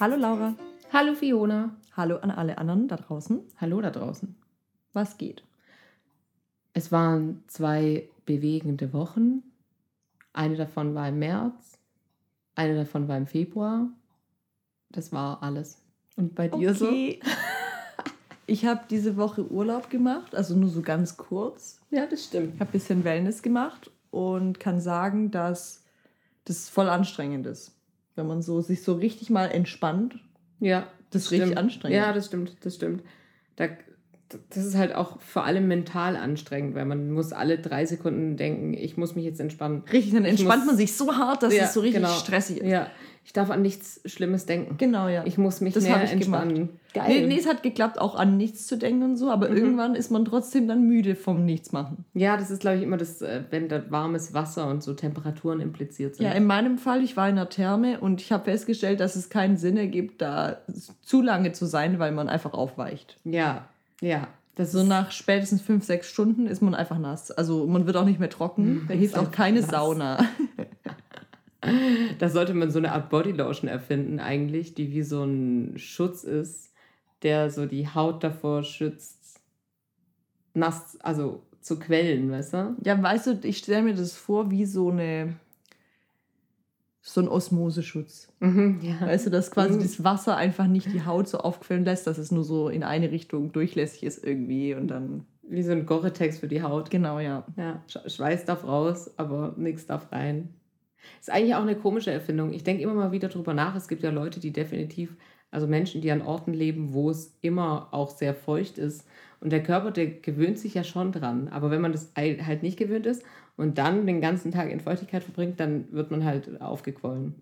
Hallo Laura. Hallo Fiona. Hallo an alle anderen da draußen. Hallo da draußen. Was geht? Es waren zwei bewegende Wochen. Eine davon war im März, eine davon war im Februar. Das war alles. Und bei dir okay. so? Ich habe diese Woche Urlaub gemacht, also nur so ganz kurz. Ja, das stimmt. Ich habe ein bisschen Wellness gemacht und kann sagen, dass das voll anstrengend ist. Wenn man so sich so richtig mal entspannt. Ja. Das ist richtig anstrengend. Ja, das stimmt, das stimmt. Da, das ist halt auch vor allem mental anstrengend, weil man muss alle drei Sekunden denken, ich muss mich jetzt entspannen. Richtig, dann entspannt muss, man sich so hart, dass ja, es so richtig genau. stressig ist. Ja, ich darf an nichts Schlimmes denken. Genau, ja. Ich muss mich das mehr ich entspannen. Gemacht. Geil. Nee, nee, es hat geklappt, auch an nichts zu denken und so, aber mhm. irgendwann ist man trotzdem dann müde vom Nichtsmachen. Ja, das ist, glaube ich, immer das, äh, wenn da warmes Wasser und so Temperaturen impliziert sind. Ja, in meinem Fall, ich war in der Therme und ich habe festgestellt, dass es keinen Sinn ergibt, da zu lange zu sein, weil man einfach aufweicht. Ja, ja. Das so nach spätestens fünf, sechs Stunden ist man einfach nass. Also man wird auch nicht mehr trocken. Da hilft auch keine nass. Sauna. Da sollte man so eine Art Bodylotion erfinden, eigentlich, die wie so ein Schutz ist, der so die Haut davor schützt, nass, also zu quellen, weißt du? Ja, weißt du, ich stelle mir das vor wie so eine so ein Osmoseschutz. Mhm, ja. Weißt du, dass quasi mhm. das Wasser einfach nicht die Haut so aufquellen lässt, dass es nur so in eine Richtung durchlässig ist irgendwie und dann. Wie so ein Gore-Tex für die Haut. Genau, ja. Ja, Schweiß darf raus, aber nichts darf rein. Ist eigentlich auch eine komische Erfindung. Ich denke immer mal wieder drüber nach. Es gibt ja Leute, die definitiv, also Menschen, die an Orten leben, wo es immer auch sehr feucht ist. Und der Körper, der gewöhnt sich ja schon dran. Aber wenn man das halt nicht gewöhnt ist und dann den ganzen Tag in Feuchtigkeit verbringt, dann wird man halt aufgequollen.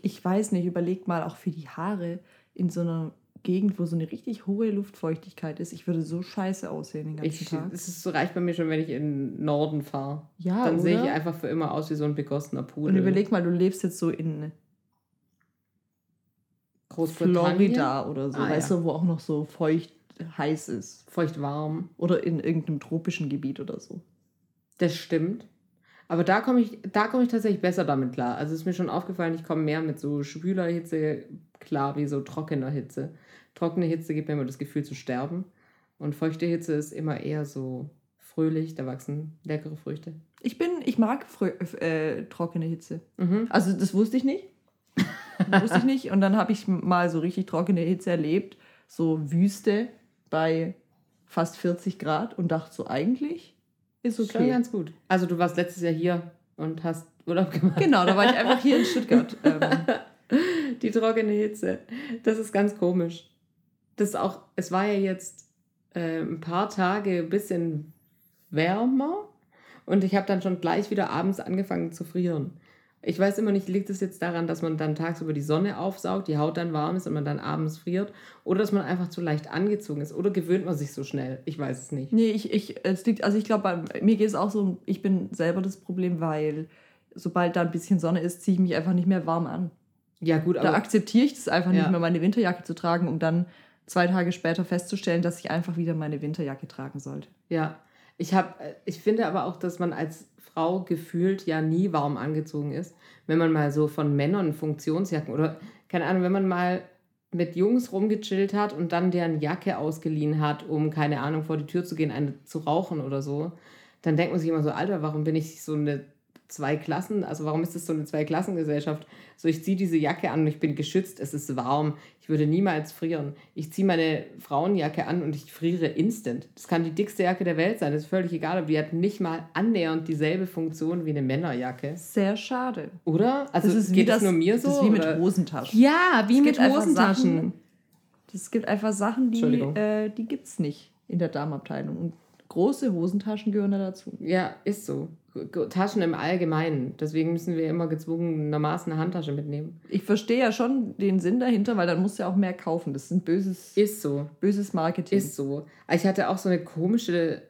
Ich weiß nicht, überlegt mal auch für die Haare in so einer Gegend, wo so eine richtig hohe Luftfeuchtigkeit ist. Ich würde so scheiße aussehen den ganzen ich, Tag. Es ist so reicht bei mir schon, wenn ich in den Norden fahre. Ja, Dann sehe ich einfach für immer aus wie so ein begossener Pudel. Und überleg mal, du lebst jetzt so in Florida oder so, ah, weißt ja. du, wo auch noch so feucht heiß ist. Feucht warm. Oder in irgendeinem tropischen Gebiet oder so. Das stimmt. Aber da komme ich, da ich tatsächlich besser damit klar. Also ist mir schon aufgefallen, ich komme mehr mit so schwüler Hitze klar wie so trockener Hitze. Trockene Hitze gibt mir immer das Gefühl zu sterben. Und feuchte Hitze ist immer eher so fröhlich, da wachsen leckere Früchte. Ich bin, ich mag äh, trockene Hitze. Mhm. Also das wusste ich nicht. Wusste ich nicht. Und dann habe ich mal so richtig trockene Hitze erlebt. So Wüste bei fast 40 Grad und dachte so, eigentlich ist okay. Schon ganz gut. Also du warst letztes Jahr hier und hast Urlaub gemacht. Genau, da war ich einfach hier in Stuttgart. Ähm. Die trockene Hitze. Das ist ganz komisch. Das auch, es war ja jetzt äh, ein paar Tage ein bisschen wärmer und ich habe dann schon gleich wieder abends angefangen zu frieren. Ich weiß immer nicht, liegt es jetzt daran, dass man dann tagsüber die Sonne aufsaugt, die Haut dann warm ist und man dann abends friert oder dass man einfach zu leicht angezogen ist oder gewöhnt man sich so schnell? Ich weiß es nicht. Nee, ich, ich, es liegt, also ich glaube, mir geht es auch so, ich bin selber das Problem, weil sobald da ein bisschen Sonne ist, ziehe ich mich einfach nicht mehr warm an. Ja, gut, aber. Da akzeptiere ich das einfach ja. nicht mehr, meine Winterjacke zu tragen, um dann zwei Tage später festzustellen, dass ich einfach wieder meine Winterjacke tragen sollte. Ja, ich, hab, äh, ich finde aber auch, dass man als Frau gefühlt ja nie warm angezogen ist, wenn man mal so von Männern Funktionsjacken oder keine Ahnung, wenn man mal mit Jungs rumgechillt hat und dann deren Jacke ausgeliehen hat, um keine Ahnung vor die Tür zu gehen, eine zu rauchen oder so, dann denkt man sich immer so, Alter, warum bin ich so eine zwei Klassen, also warum ist das so eine Zweiklassengesellschaft? So, ich ziehe diese Jacke an und ich bin geschützt, es ist warm, ich würde niemals frieren. Ich ziehe meine Frauenjacke an und ich friere instant. Das kann die dickste Jacke der Welt sein, das ist völlig egal, aber die hat nicht mal annähernd dieselbe Funktion wie eine Männerjacke. Sehr schade. Oder? Also das ist geht das, das nur mir so? Das ist wie mit Hosentaschen. Ja, wie mit Hosentaschen. Es gibt einfach Sachen, die, äh, die gibt es nicht in der Damenabteilung. Und große Hosentaschen gehören da dazu. Ja, ist so. Taschen im Allgemeinen. Deswegen müssen wir immer gezwungenermaßen eine Handtasche mitnehmen. Ich verstehe ja schon den Sinn dahinter, weil dann musst du ja auch mehr kaufen. Das ist ein böses, ist so. böses Marketing. Ist so. Ich hatte auch so eine komische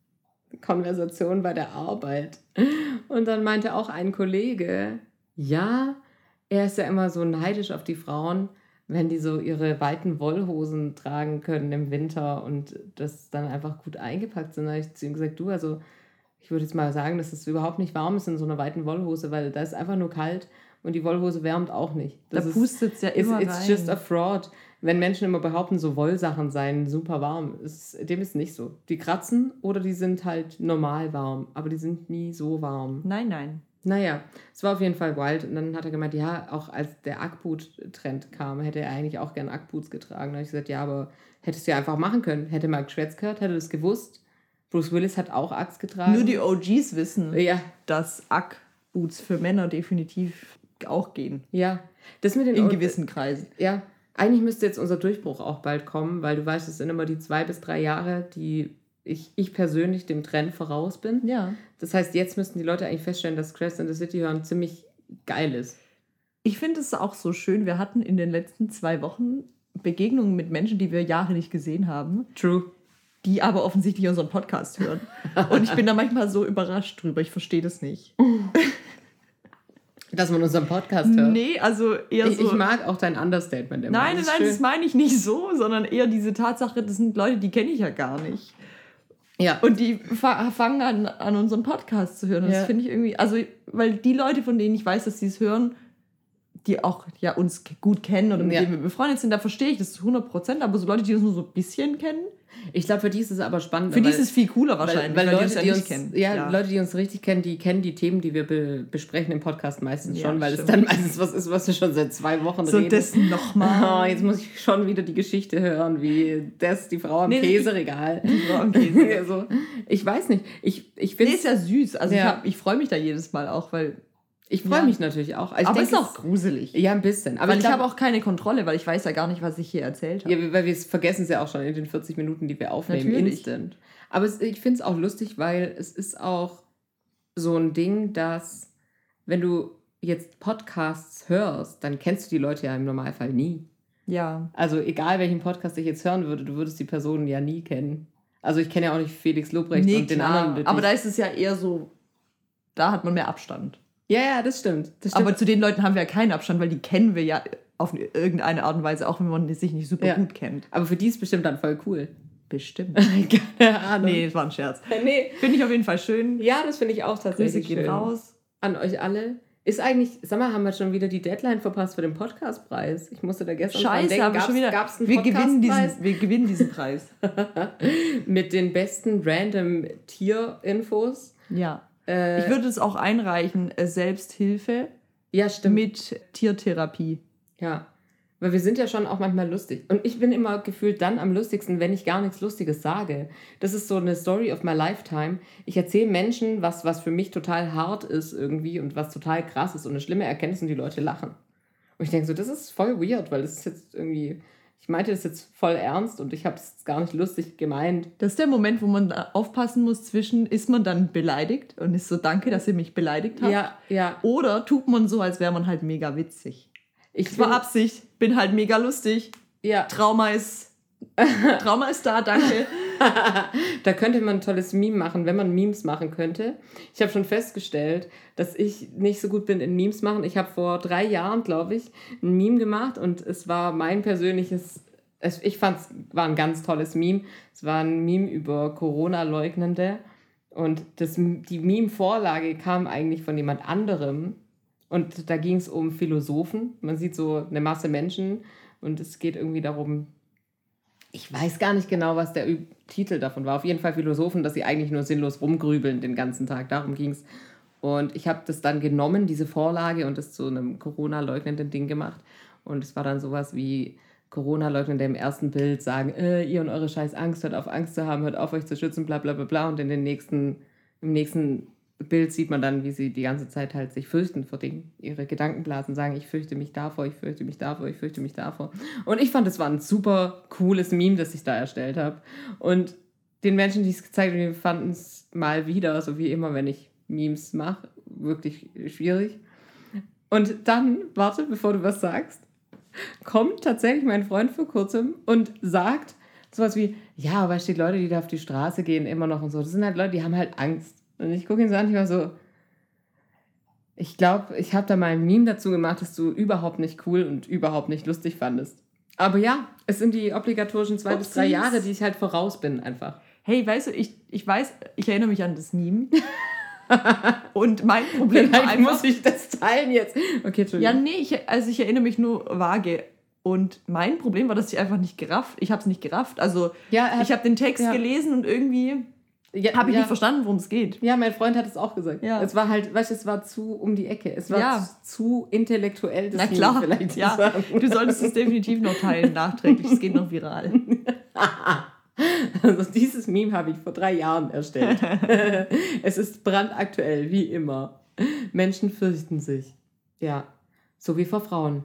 Konversation bei der Arbeit. Und dann meinte auch ein Kollege, ja, er ist ja immer so neidisch auf die Frauen, wenn die so ihre weiten Wollhosen tragen können im Winter und das dann einfach gut eingepackt sind. Da habe ich zu ihm gesagt, du, also ich würde jetzt mal sagen, dass es überhaupt nicht warm ist in so einer weiten Wollhose, weil da ist einfach nur kalt und die Wollhose wärmt auch nicht. Das da pustet es ja immer it's, it's rein. just a fraud. Wenn Menschen immer behaupten, so Wollsachen seien super warm, ist, dem ist nicht so. Die kratzen oder die sind halt normal warm, aber die sind nie so warm. Nein, nein. Naja, es war auf jeden Fall wild. Und dann hat er gemeint, ja, auch als der Ackboot-Trend kam, hätte er eigentlich auch gern Ackboots getragen. Da habe ich gesagt, ja, aber hättest du ja einfach machen können. Hätte mal geschwätzt gehört, hätte das gewusst. Bruce Willis hat auch Axe getragen. Nur die OGs wissen, ja. dass Ackboots für Männer definitiv auch gehen. Ja. Das mit den In o gewissen Kreisen. Ja. Eigentlich müsste jetzt unser Durchbruch auch bald kommen, weil du weißt, es sind immer die zwei bis drei Jahre, die ich, ich persönlich dem Trend voraus bin. Ja. Das heißt, jetzt müssten die Leute eigentlich feststellen, dass Crash in the City hören ziemlich geil ist. Ich finde es auch so schön. Wir hatten in den letzten zwei Wochen Begegnungen mit Menschen, die wir Jahre nicht gesehen haben. True. Die aber offensichtlich unseren Podcast hören. Und ich bin da manchmal so überrascht drüber. Ich verstehe das nicht. Dass man unseren Podcast hört. Nee, also eher ich, so. Ich mag auch dein Understatement immer. Nein, nein, nein, das meine ich nicht so, sondern eher diese Tatsache, das sind Leute, die kenne ich ja gar nicht. Ja. Und die fangen an, an unseren Podcast zu hören. Und ja. das finde ich irgendwie, also, weil die Leute, von denen ich weiß, dass sie es hören, die auch ja, uns gut kennen oder mit ja. denen wir befreundet sind, da verstehe ich das zu 100 Prozent. Aber so Leute, die uns nur so ein bisschen kennen, ich glaube, für die ist es aber spannend. Für die ist es viel cooler wahrscheinlich, weil, weil, weil Leute, die uns, ja uns kennen. Ja, ja, Leute, die uns richtig kennen, die kennen die Themen, die wir be besprechen im Podcast meistens ja, schon, weil stimmt. es dann meistens was ist, was wir schon seit zwei Wochen so reden. So das nochmal. Oh, jetzt muss ich schon wieder die Geschichte hören, wie das, die Frau am nee, Käseregal. Die Frau am Käseregal. also, ich weiß nicht. Ich, ich finde nee, ist ja süß. Also ich, ich freue mich da jedes Mal auch, weil ich freue ja. mich natürlich auch. Also aber es ist auch gruselig. Ja, ein bisschen. Aber weil ich, ich habe auch keine Kontrolle, weil ich weiß ja gar nicht, was ich hier erzählt habe. Ja, weil wir vergessen es ja auch schon in den 40 Minuten, die wir aufnehmen, natürlich. instant. Aber es, ich finde es auch lustig, weil es ist auch so ein Ding, dass wenn du jetzt Podcasts hörst, dann kennst du die Leute ja im Normalfall nie. Ja. Also egal, welchen Podcast ich jetzt hören würde, du würdest die Personen ja nie kennen. Also ich kenne ja auch nicht Felix Lobrecht nee, und den klar. anderen. Aber da ist es ja eher so, da hat man mehr Abstand. Ja, ja, das stimmt. das stimmt. Aber zu den Leuten haben wir ja keinen Abstand, weil die kennen wir ja auf irgendeine Art und Weise, auch wenn man sich nicht super ja. gut kennt. Aber für die ist bestimmt dann voll cool. Bestimmt. Keine Ahnung. Nee, das war ein Scherz. nee. Finde ich auf jeden Fall schön. Ja, das finde ich auch tatsächlich Grüße gehen schön. raus. An euch alle. Ist eigentlich, sag mal, haben wir schon wieder die Deadline verpasst für den Podcastpreis? Ich musste da gestern Scheiße, denken, haben wir schon wieder. Gab's einen wir, gewinnen diesen, wir gewinnen diesen Preis. Mit den besten random Tierinfos. Ja. Äh, ich würde es auch einreichen, äh, Selbsthilfe ja, stimmt. mit Tiertherapie. Ja, weil wir sind ja schon auch manchmal lustig. Und ich bin immer gefühlt dann am lustigsten, wenn ich gar nichts Lustiges sage. Das ist so eine Story of my lifetime. Ich erzähle Menschen was, was für mich total hart ist irgendwie und was total krass ist und eine schlimme Erkenntnis und die Leute lachen. Und ich denke so, das ist voll weird, weil das ist jetzt irgendwie ich meinte das jetzt voll ernst und ich habe es gar nicht lustig gemeint. Das ist der Moment, wo man aufpassen muss zwischen, ist man dann beleidigt und ist so, danke, dass ihr mich beleidigt habt. Ja, ja. Oder tut man so, als wäre man halt mega witzig. Ich das war Absicht, bin halt mega lustig. Ja. Trauma ist, Trauma ist da, danke. da könnte man ein tolles Meme machen, wenn man Memes machen könnte. Ich habe schon festgestellt, dass ich nicht so gut bin in Memes machen. Ich habe vor drei Jahren, glaube ich, ein Meme gemacht und es war mein persönliches, ich fand es war ein ganz tolles Meme. Es war ein Meme über Corona-Leugnende und das, die Meme-Vorlage kam eigentlich von jemand anderem. Und da ging es um Philosophen. Man sieht so eine Masse Menschen und es geht irgendwie darum, ich weiß gar nicht genau, was der Titel davon war. Auf jeden Fall Philosophen, dass sie eigentlich nur sinnlos rumgrübeln den ganzen Tag. Darum ging es. Und ich habe das dann genommen, diese Vorlage, und das zu einem Corona-leugnenden Ding gemacht. Und es war dann sowas wie Corona-Leugnende im ersten Bild sagen, äh, ihr und eure scheiß Angst, hört auf Angst zu haben, hört auf euch zu schützen, bla bla bla bla. Und in den nächsten, im nächsten Bild sieht man dann, wie sie die ganze Zeit halt sich fürchten vor Dingen. Ihre Gedankenblasen sagen, ich fürchte mich davor, ich fürchte mich davor, ich fürchte mich davor. Und ich fand, es war ein super cooles Meme, das ich da erstellt habe. Und den Menschen, die es gezeigt haben, fanden es mal wieder, so wie immer, wenn ich Memes mache, wirklich schwierig. Und dann, warte, bevor du was sagst, kommt tatsächlich mein Freund vor kurzem und sagt sowas wie, ja, aber es steht Leute, die da auf die Straße gehen, immer noch und so. Das sind halt Leute, die haben halt Angst. Und ich gucke ihn so an, ich war so, ich glaube, ich habe da mal ein Meme dazu gemacht, dass du überhaupt nicht cool und überhaupt nicht lustig fandest. Aber ja, es sind die obligatorischen zwei Upsies. bis drei Jahre, die ich halt voraus bin, einfach. Hey, weißt du, ich, ich weiß, ich erinnere mich an das Meme. Und mein Problem war einfach... muss ich das teilen jetzt. Okay, Entschuldigung. Ja, nee, ich, also ich erinnere mich nur vage. Und mein Problem war, dass ich einfach nicht gerafft, ich habe es nicht gerafft. Also ja, hat, ich habe den Text ja. gelesen und irgendwie ja, habe ich ja. nicht verstanden, worum es geht. Ja, mein Freund hat es auch gesagt. Ja. Es war halt, weißt du, es war zu um die Ecke. Es war ja. zu, intellektuell. Das Na klar, vielleicht ja. Sagen. Du solltest es definitiv noch teilen, nachträglich. Es geht noch viral. Also dieses Meme habe ich vor drei Jahren erstellt. es ist brandaktuell, wie immer. Menschen fürchten sich. Ja, so wie vor Frauen.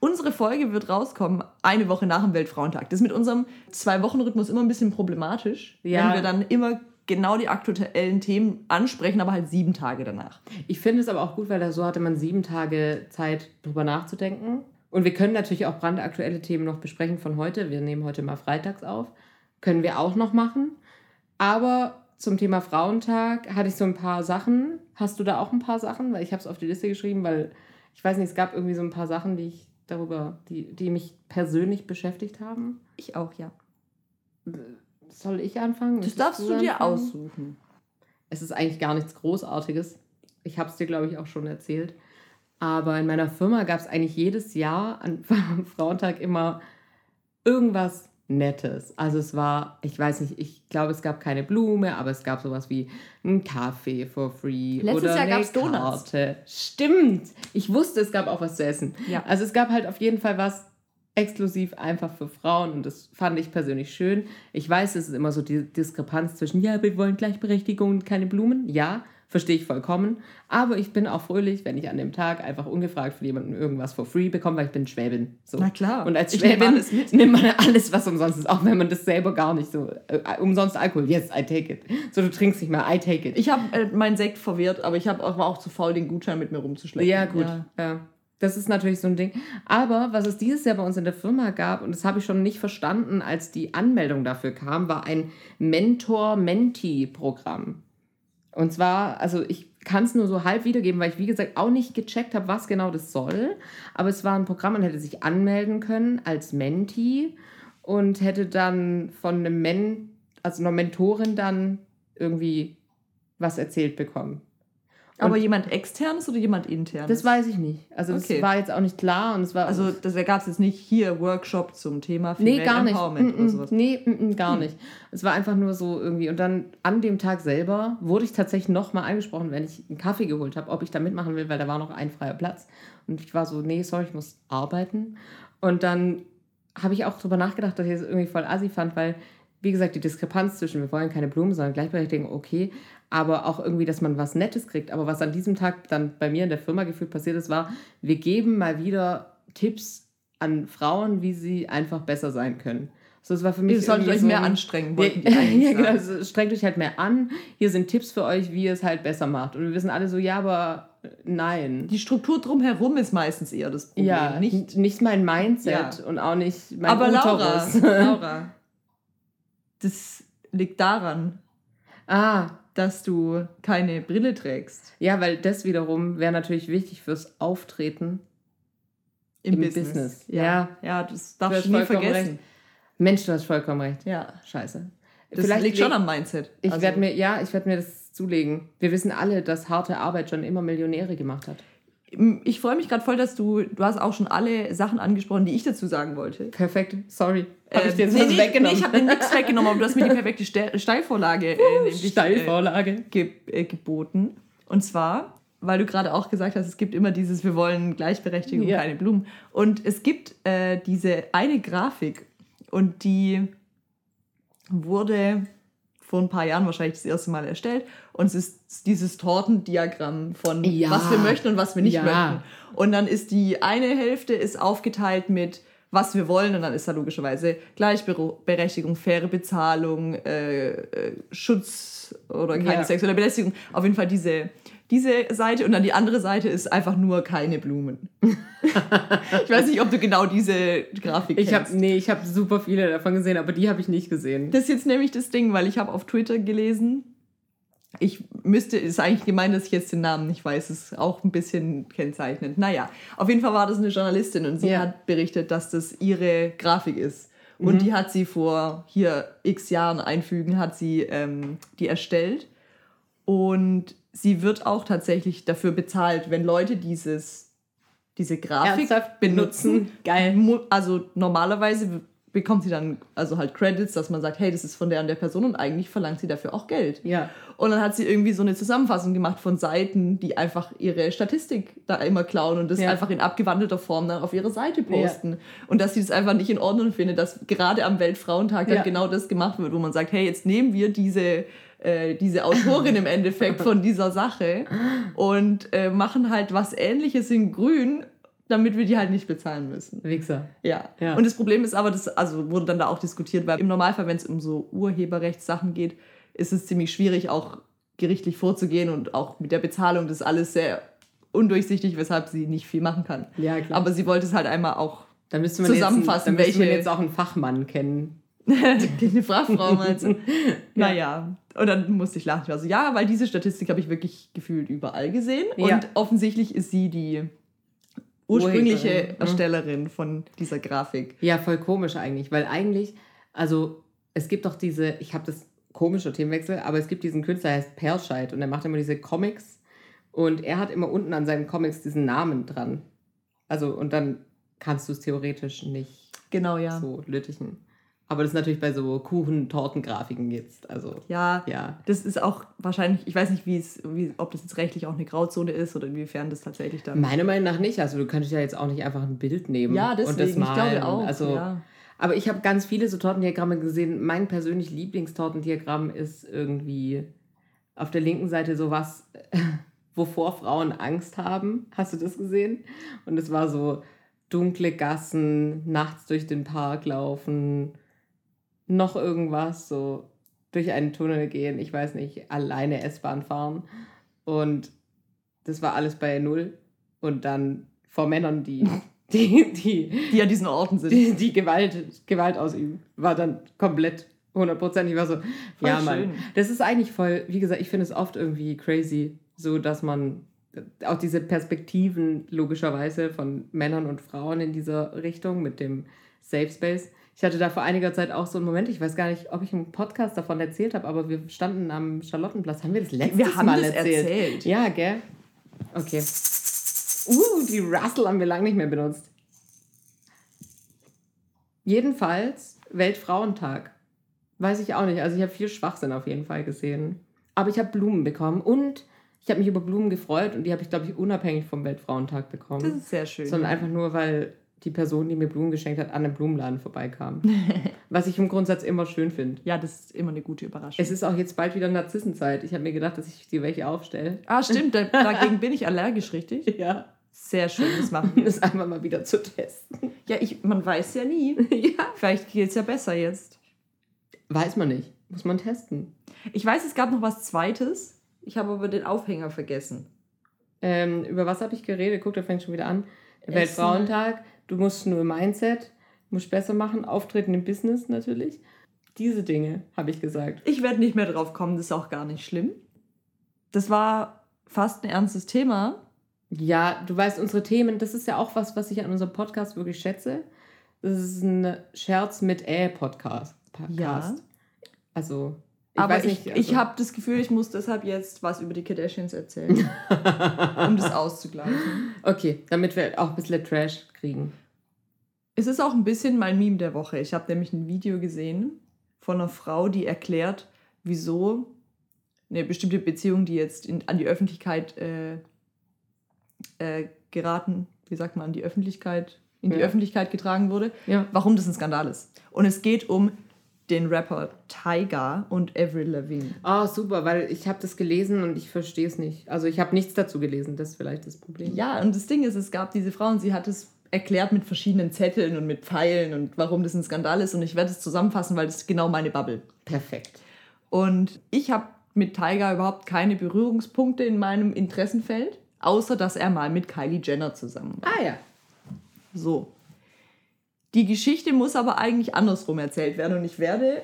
Unsere Folge wird rauskommen eine Woche nach dem Weltfrauentag. Das ist mit unserem Zwei-Wochen-Rhythmus immer ein bisschen problematisch, ja. wenn wir dann immer genau die aktuellen Themen ansprechen, aber halt sieben Tage danach. Ich finde es aber auch gut, weil da so hatte man sieben Tage Zeit, drüber nachzudenken. Und wir können natürlich auch brandaktuelle Themen noch besprechen von heute. Wir nehmen heute mal freitags auf. Können wir auch noch machen. Aber zum Thema Frauentag hatte ich so ein paar Sachen. Hast du da auch ein paar Sachen? Weil ich habe es auf die Liste geschrieben, weil ich weiß nicht, es gab irgendwie so ein paar Sachen, die ich darüber, die, die mich persönlich beschäftigt haben? Ich auch, ja. Soll ich anfangen? Das darfst du, dir aussuchen. Es ist eigentlich gar nichts Großartiges. Ich habe es dir, glaube ich, auch schon erzählt. Aber in meiner Firma gab es eigentlich jedes Jahr an Frauentag immer irgendwas Nettes. Also es war, ich weiß nicht, ich glaube, es gab keine Blume, aber es gab sowas wie einen Kaffee for free. Letztes oder Jahr gab es Donuts. Stimmt. Ich wusste, es gab auch was zu essen. Ja. Also es gab halt auf jeden Fall was exklusiv einfach für Frauen und das fand ich persönlich schön. Ich weiß, es ist immer so die Diskrepanz zwischen, ja, wir wollen Gleichberechtigung und keine Blumen. Ja, verstehe ich vollkommen. Aber ich bin auch fröhlich, wenn ich an dem Tag einfach ungefragt von jemandem irgendwas for free bekomme, weil ich bin Schwäbin. So. Na klar. Und als Schwäbin nimmt man alles, was umsonst ist, auch wenn man das selber gar nicht so. Äh, umsonst Alkohol, yes, I take it. So, du trinkst nicht mehr, I take it. Ich habe äh, meinen Sekt verwehrt, aber ich hab, war auch zu faul, den Gutschein mit mir rumzuschleppen. Ja, gut. Ja. ja. Das ist natürlich so ein Ding. Aber was es dieses Jahr bei uns in der Firma gab, und das habe ich schon nicht verstanden, als die Anmeldung dafür kam, war ein Mentor-Mentee-Programm. Und zwar, also ich kann es nur so halb wiedergeben, weil ich, wie gesagt, auch nicht gecheckt habe, was genau das soll. Aber es war ein Programm, man hätte sich anmelden können als Menti und hätte dann von einem Men also einer Mentorin dann irgendwie was erzählt bekommen. Aber jemand externes oder jemand internes? Das weiß ich nicht. Also das okay. war jetzt auch nicht klar und es war also das gab es jetzt nicht hier Workshop zum Thema Female nee, gar Empowerment nicht. Mm -mm. oder sowas. Nee, mm gar hm. nicht. Es war einfach nur so irgendwie und dann an dem Tag selber wurde ich tatsächlich noch mal angesprochen, wenn ich einen Kaffee geholt habe, ob ich da mitmachen will, weil da war noch ein freier Platz und ich war so, nee, sorry, ich muss arbeiten und dann habe ich auch darüber nachgedacht, dass ich es das irgendwie voll assi fand, weil wie gesagt, die Diskrepanz zwischen wir wollen keine Blumen, sondern Gleichberechtigung, okay, aber auch irgendwie, dass man was Nettes kriegt. Aber was an diesem Tag dann bei mir in der Firma gefühlt passiert ist, war, wir geben mal wieder Tipps an Frauen, wie sie einfach besser sein können. So, es war für mich. Ihr solltet euch so mehr anstrengen. Wollten ja, ja genau. Also, strengt euch halt mehr an. Hier sind Tipps für euch, wie ihr es halt besser macht. Und wir wissen alle so, ja, aber nein. Die Struktur drumherum ist meistens eher das Problem. Ja, nicht, nicht mein Mindset ja. und auch nicht mein Aber Uterus. Laura, Laura, das liegt daran, ah. Dass du keine Brille trägst. Ja, weil das wiederum wäre natürlich wichtig fürs Auftreten im, im Business. Business. Ja. ja, ja, das darfst du nie vergessen. Recht. Mensch, du hast vollkommen recht. Ja. Scheiße. Das Vielleicht liegt schon am Mindset. Ich also. werde mir, ja, ich werde mir das zulegen. Wir wissen alle, dass harte Arbeit schon immer Millionäre gemacht hat. Ich freue mich gerade voll, dass du, du hast auch schon alle Sachen angesprochen, die ich dazu sagen wollte. Perfekt, sorry. Habe ich dir jetzt ähm, nee, weggenommen? Nee, ich habe dir nichts weggenommen, aber du hast mir die perfekte Steilvorlage, äh, nämlich, Steilvorlage. Äh, ge äh, geboten. Und zwar, weil du gerade auch gesagt hast, es gibt immer dieses, wir wollen Gleichberechtigung, ja. keine Blumen. Und es gibt äh, diese eine Grafik und die wurde vor ein paar Jahren wahrscheinlich das erste Mal erstellt. Und es ist dieses Tortendiagramm von ja. was wir möchten und was wir nicht ja. möchten. Und dann ist die eine Hälfte ist aufgeteilt mit was wir wollen und dann ist da logischerweise Gleichberechtigung, faire Bezahlung, äh, äh, Schutz oder keine ja. sexuelle Belästigung. Auf jeden Fall diese diese Seite und dann die andere Seite ist einfach nur keine Blumen. ich weiß nicht, ob du genau diese Grafik ich kennst. Hab, nee, ich habe super viele davon gesehen, aber die habe ich nicht gesehen. Das ist jetzt nämlich das Ding, weil ich habe auf Twitter gelesen, ich müsste, ist eigentlich gemeint, dass ich jetzt den Namen nicht weiß, ist auch ein bisschen kennzeichnend. Naja, auf jeden Fall war das eine Journalistin und sie ja. hat berichtet, dass das ihre Grafik ist. Und mhm. die hat sie vor hier x Jahren einfügen, hat sie ähm, die erstellt. Und sie wird auch tatsächlich dafür bezahlt, wenn Leute dieses, diese Grafik Ernsthaft? benutzen. Geil. Also normalerweise bekommt sie dann also halt Credits, dass man sagt, hey, das ist von der und der Person und eigentlich verlangt sie dafür auch Geld. Ja. Und dann hat sie irgendwie so eine Zusammenfassung gemacht von Seiten, die einfach ihre Statistik da immer klauen und das ja. einfach in abgewandelter Form dann auf ihre Seite posten. Ja. Und dass sie das einfach nicht in Ordnung findet, dass gerade am Weltfrauentag ja. dann genau das gemacht wird, wo man sagt, hey, jetzt nehmen wir diese äh, diese Autorin im Endeffekt von dieser Sache und äh, machen halt was ähnliches in grün damit wir die halt nicht bezahlen müssen. Wichser. Ja. ja. Und das Problem ist aber, das also wurde dann da auch diskutiert, weil im Normalfall, wenn es um so Urheberrechtssachen geht, ist es ziemlich schwierig, auch gerichtlich vorzugehen und auch mit der Bezahlung das ist alles sehr undurchsichtig, weshalb sie nicht viel machen kann. Ja, klar. Aber sie wollte es halt einmal auch dann müsste man zusammenfassen, jetzt, dann welche. Man jetzt auch einen Fachmann kennen. Eine Fachfrau meinst du? Naja. Und dann musste ich lachen. Ich war so, ja, weil diese Statistik habe ich wirklich gefühlt überall gesehen. Ja. Und offensichtlich ist sie die ursprüngliche mhm. Erstellerin von dieser Grafik. Ja, voll komisch eigentlich, weil eigentlich, also es gibt doch diese, ich habe das komische Themenwechsel, aber es gibt diesen Künstler, der heißt Perlscheid und er macht immer diese Comics und er hat immer unten an seinen Comics diesen Namen dran. Also und dann kannst du es theoretisch nicht genau, ja. so lüttichen. Aber das ist natürlich bei so Kuchen, Torten, Grafiken jetzt. Also, ja, ja, das ist auch wahrscheinlich, ich weiß nicht, wie es, wie, ob das jetzt rechtlich auch eine Grauzone ist oder inwiefern das tatsächlich dann. Meiner Meinung nach nicht. Also du könntest ja jetzt auch nicht einfach ein Bild nehmen ja, deswegen, und das malen. Ich glaube auch. Also, ja. Aber ich habe ganz viele so Tortendiagramme gesehen. Mein persönlich Lieblingstortendiagramm ist irgendwie auf der linken Seite sowas, wovor Frauen Angst haben. Hast du das gesehen? Und es war so dunkle Gassen, nachts durch den Park laufen noch irgendwas, so durch einen Tunnel gehen, ich weiß nicht, alleine S-Bahn fahren. Und das war alles bei Null. Und dann vor Männern, die, die, die, die an diesen Orten sind, die, die Gewalt, Gewalt ausüben, war dann komplett hundertprozentig. war so, voll ja, Mann. Das ist eigentlich voll, wie gesagt, ich finde es oft irgendwie crazy, so dass man auch diese Perspektiven logischerweise von Männern und Frauen in dieser Richtung mit dem Safe Space ich hatte da vor einiger Zeit auch so einen Moment, ich weiß gar nicht, ob ich im Podcast davon erzählt habe, aber wir standen am Charlottenplatz. Haben wir das letztes wir haben Mal das erzählt? erzählt? Ja, gell? Okay. Uh, die Russell haben wir lange nicht mehr benutzt. Jedenfalls Weltfrauentag. Weiß ich auch nicht. Also ich habe viel Schwachsinn auf jeden Fall gesehen. Aber ich habe Blumen bekommen und ich habe mich über Blumen gefreut und die habe ich, glaube ich, unabhängig vom Weltfrauentag bekommen. Das ist sehr schön. Sondern einfach nur, weil die Person, die mir Blumen geschenkt hat, an einem Blumenladen vorbeikam. Was ich im Grundsatz immer schön finde. Ja, das ist immer eine gute Überraschung. Es ist auch jetzt bald wieder Narzissenzeit. Ich habe mir gedacht, dass ich dir welche aufstelle. Ah, stimmt. Dagegen bin ich allergisch, richtig? Ja. Sehr schön, das machen wir. Das einfach mal wieder zu testen. Ja, ich, man weiß ja nie. ja. Vielleicht geht es ja besser jetzt. Weiß man nicht. Muss man testen. Ich weiß, es gab noch was Zweites. Ich habe aber den Aufhänger vergessen. Ähm, über was habe ich geredet? Guck, da fängt schon wieder an. Weltfrauentag. Du musst nur Mindset, musst besser machen, Auftreten im Business natürlich. Diese Dinge, habe ich gesagt. Ich werde nicht mehr drauf kommen, das ist auch gar nicht schlimm. Das war fast ein ernstes Thema. Ja, du weißt, unsere Themen, das ist ja auch was, was ich an unserem Podcast wirklich schätze. Das ist ein Scherz mit Ä-Podcast. Ja. Also, aber ich, also ich habe das Gefühl, ich muss deshalb jetzt was über die Kardashians erzählen, um das auszugleichen. Okay, damit wir auch ein bisschen Trash kriegen. Es ist auch ein bisschen mein Meme der Woche. Ich habe nämlich ein Video gesehen von einer Frau, die erklärt, wieso eine bestimmte Beziehung, die jetzt in, an die Öffentlichkeit äh, äh, geraten, wie sagt man, an die Öffentlichkeit, in die ja. Öffentlichkeit getragen wurde, ja. warum das ein Skandal ist. Und es geht um den Rapper Tyga und Avril Lavigne. Ah, oh, super, weil ich habe das gelesen und ich verstehe es nicht. Also ich habe nichts dazu gelesen, das ist vielleicht das Problem. Ja, und das Ding ist, es gab diese Frau und sie hat es erklärt mit verschiedenen Zetteln und mit Pfeilen und warum das ein Skandal ist und ich werde es zusammenfassen, weil das ist genau meine Bubble. Perfekt. Und ich habe mit Tyga überhaupt keine Berührungspunkte in meinem Interessenfeld, außer dass er mal mit Kylie Jenner zusammen war. Ah ja. So. Die Geschichte muss aber eigentlich andersrum erzählt werden und ich werde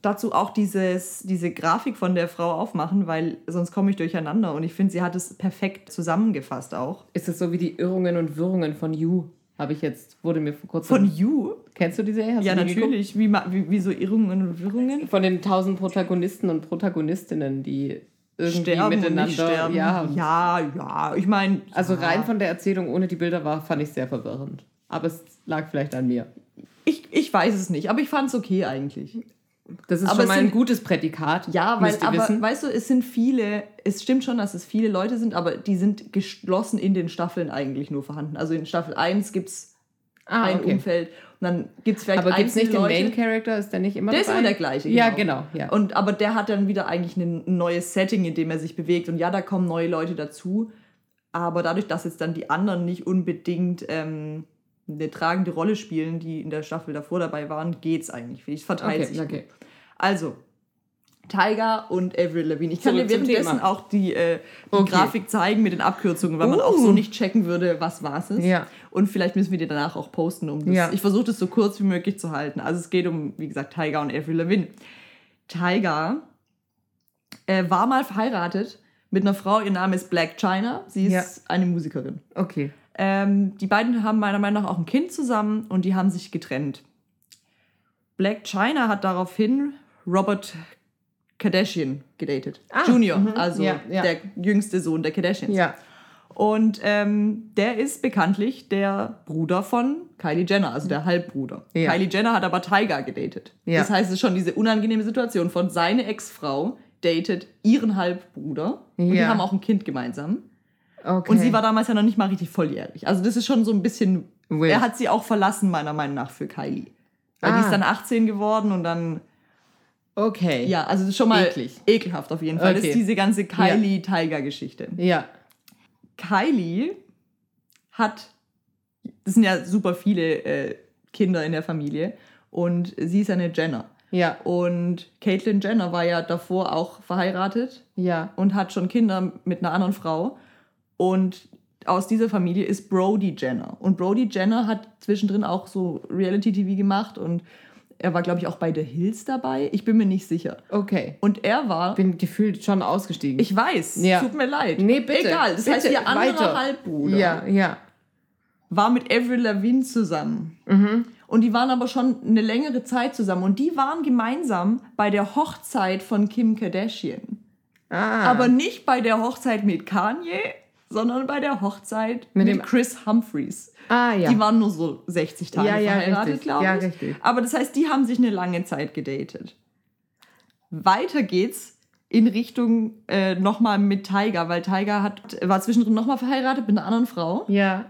dazu auch dieses, diese Grafik von der Frau aufmachen, weil sonst komme ich durcheinander und ich finde, sie hat es perfekt zusammengefasst auch. Ist es so wie die Irrungen und Wirrungen von You? Habe ich jetzt, wurde mir vor kurzem. Von You? Kennst du diese? Hast ja, natürlich. Wie, wie, wie so Irrungen und Wirrungen? Von den tausend Protagonisten und Protagonistinnen, die irgendwie sterben miteinander. sterben. Ja. ja, ja, ich meine. Also ja. rein von der Erzählung ohne die Bilder war, fand ich sehr verwirrend. Aber es lag vielleicht an mir. Ich, ich weiß es nicht, aber ich fand es okay eigentlich. Das ist Aber schon es mal ein sind- gutes Prädikat. Ja, weil, aber wissen. weißt du, es sind viele, es stimmt schon, dass es viele Leute sind, aber die sind geschlossen in den Staffeln eigentlich nur vorhanden. Also in Staffel 1 gibt es Ah, ein okay. Umfeld und dann gibt es vielleicht Aber gibt es nicht den einzelne Main Character? Ist der nicht immer Der ist dabei? immer der gleiche. Ja, genau. Ja. Und, aber der hat dann wieder eigentlich ein neues Setting, in dem er sich bewegt. Und ja, da kommen neue Leute dazu. Aber dadurch, dass jetzt dann die anderen nicht unbedingt ähm, eine tragende Rolle spielen, die in der Staffel davor dabei waren, geht's eigentlich. Es verteilt Okay, sich. okay. Also, Tiger und Avril Lavigne. Ich kann Zurück dir währenddessen auch die, äh, die Okay. Grafik zeigen mit den Abkürzungen, weil man auch Uh. so nicht checken würde, was was ist. Ja. Und vielleicht müssen wir die danach auch posten, um das. Ja. Ich versuche das so kurz wie möglich zu halten. Also es geht um, wie gesagt, Tiger und Avril Lavigne. Tiger äh, war mal verheiratet mit einer Frau, ihr Name ist Black China. Sie ist Ja. eine Musikerin. Okay. Ähm, die beiden haben meiner Meinung nach auch ein Kind zusammen und die haben sich getrennt. Black China hat daraufhin Robert Kardashian gedatet. Ah, Junior, mhm, also ja, ja. der jüngste Sohn der Kardashians. Ja. Und ähm, der ist bekanntlich der Bruder von Kylie Jenner, also der Halbbruder. Ja. Kylie Jenner hat aber Tiger gedatet. Das heißt, es ist schon diese unangenehme Situation von seine Ex-Frau datet ihren Halbbruder und die haben auch ein Kind gemeinsam. Okay. Und sie war damals ja noch nicht mal richtig volljährig. Also das ist schon so ein bisschen. Wild. Er hat sie auch verlassen, meiner Meinung nach, für Kylie. Weil die Ah. ist dann 18 geworden und dann. Okay. Ja, also das ist schon mal Eklig. ekelhaft auf jeden Fall. Das Okay. ist diese ganze Kylie-Tiger-Geschichte. Ja. Kylie hat. Das sind ja super viele äh, Kinder in der Familie. Und sie ist eine Jenner. Ja. Und Caitlyn Jenner war ja davor auch verheiratet Ja. und hat schon Kinder mit einer anderen Frau. Und aus dieser Familie ist Brody Jenner. Und Brody Jenner hat zwischendrin auch so Reality-TV gemacht und er war, glaube ich, auch bei The Hills dabei. Ich bin mir nicht sicher. Okay. Und er war. Bin gefühlt schon ausgestiegen. Ich weiß, Ja. tut mir leid. Nee, bitte, Egal, das bitte, heißt, ihr anderer. Halbbruder ja, ja. war mit Avril Lavigne zusammen. Mhm. Und die waren aber schon eine längere Zeit zusammen. Und die waren gemeinsam bei der Hochzeit von Kim Kardashian. Ah. Aber nicht bei der Hochzeit mit Kanye, sondern bei der Hochzeit Mit mit, dem- Chris Humphreys. ah, ja. Die waren nur so 60 Tage Ja, ja, verheiratet, glaube Ja, ich. richtig. Aber das heißt, die haben sich eine lange Zeit gedatet. Weiter geht's in Richtung äh, nochmal mit Tiger, weil Tiger hat, war zwischendrin nochmal verheiratet mit einer anderen Frau. ja.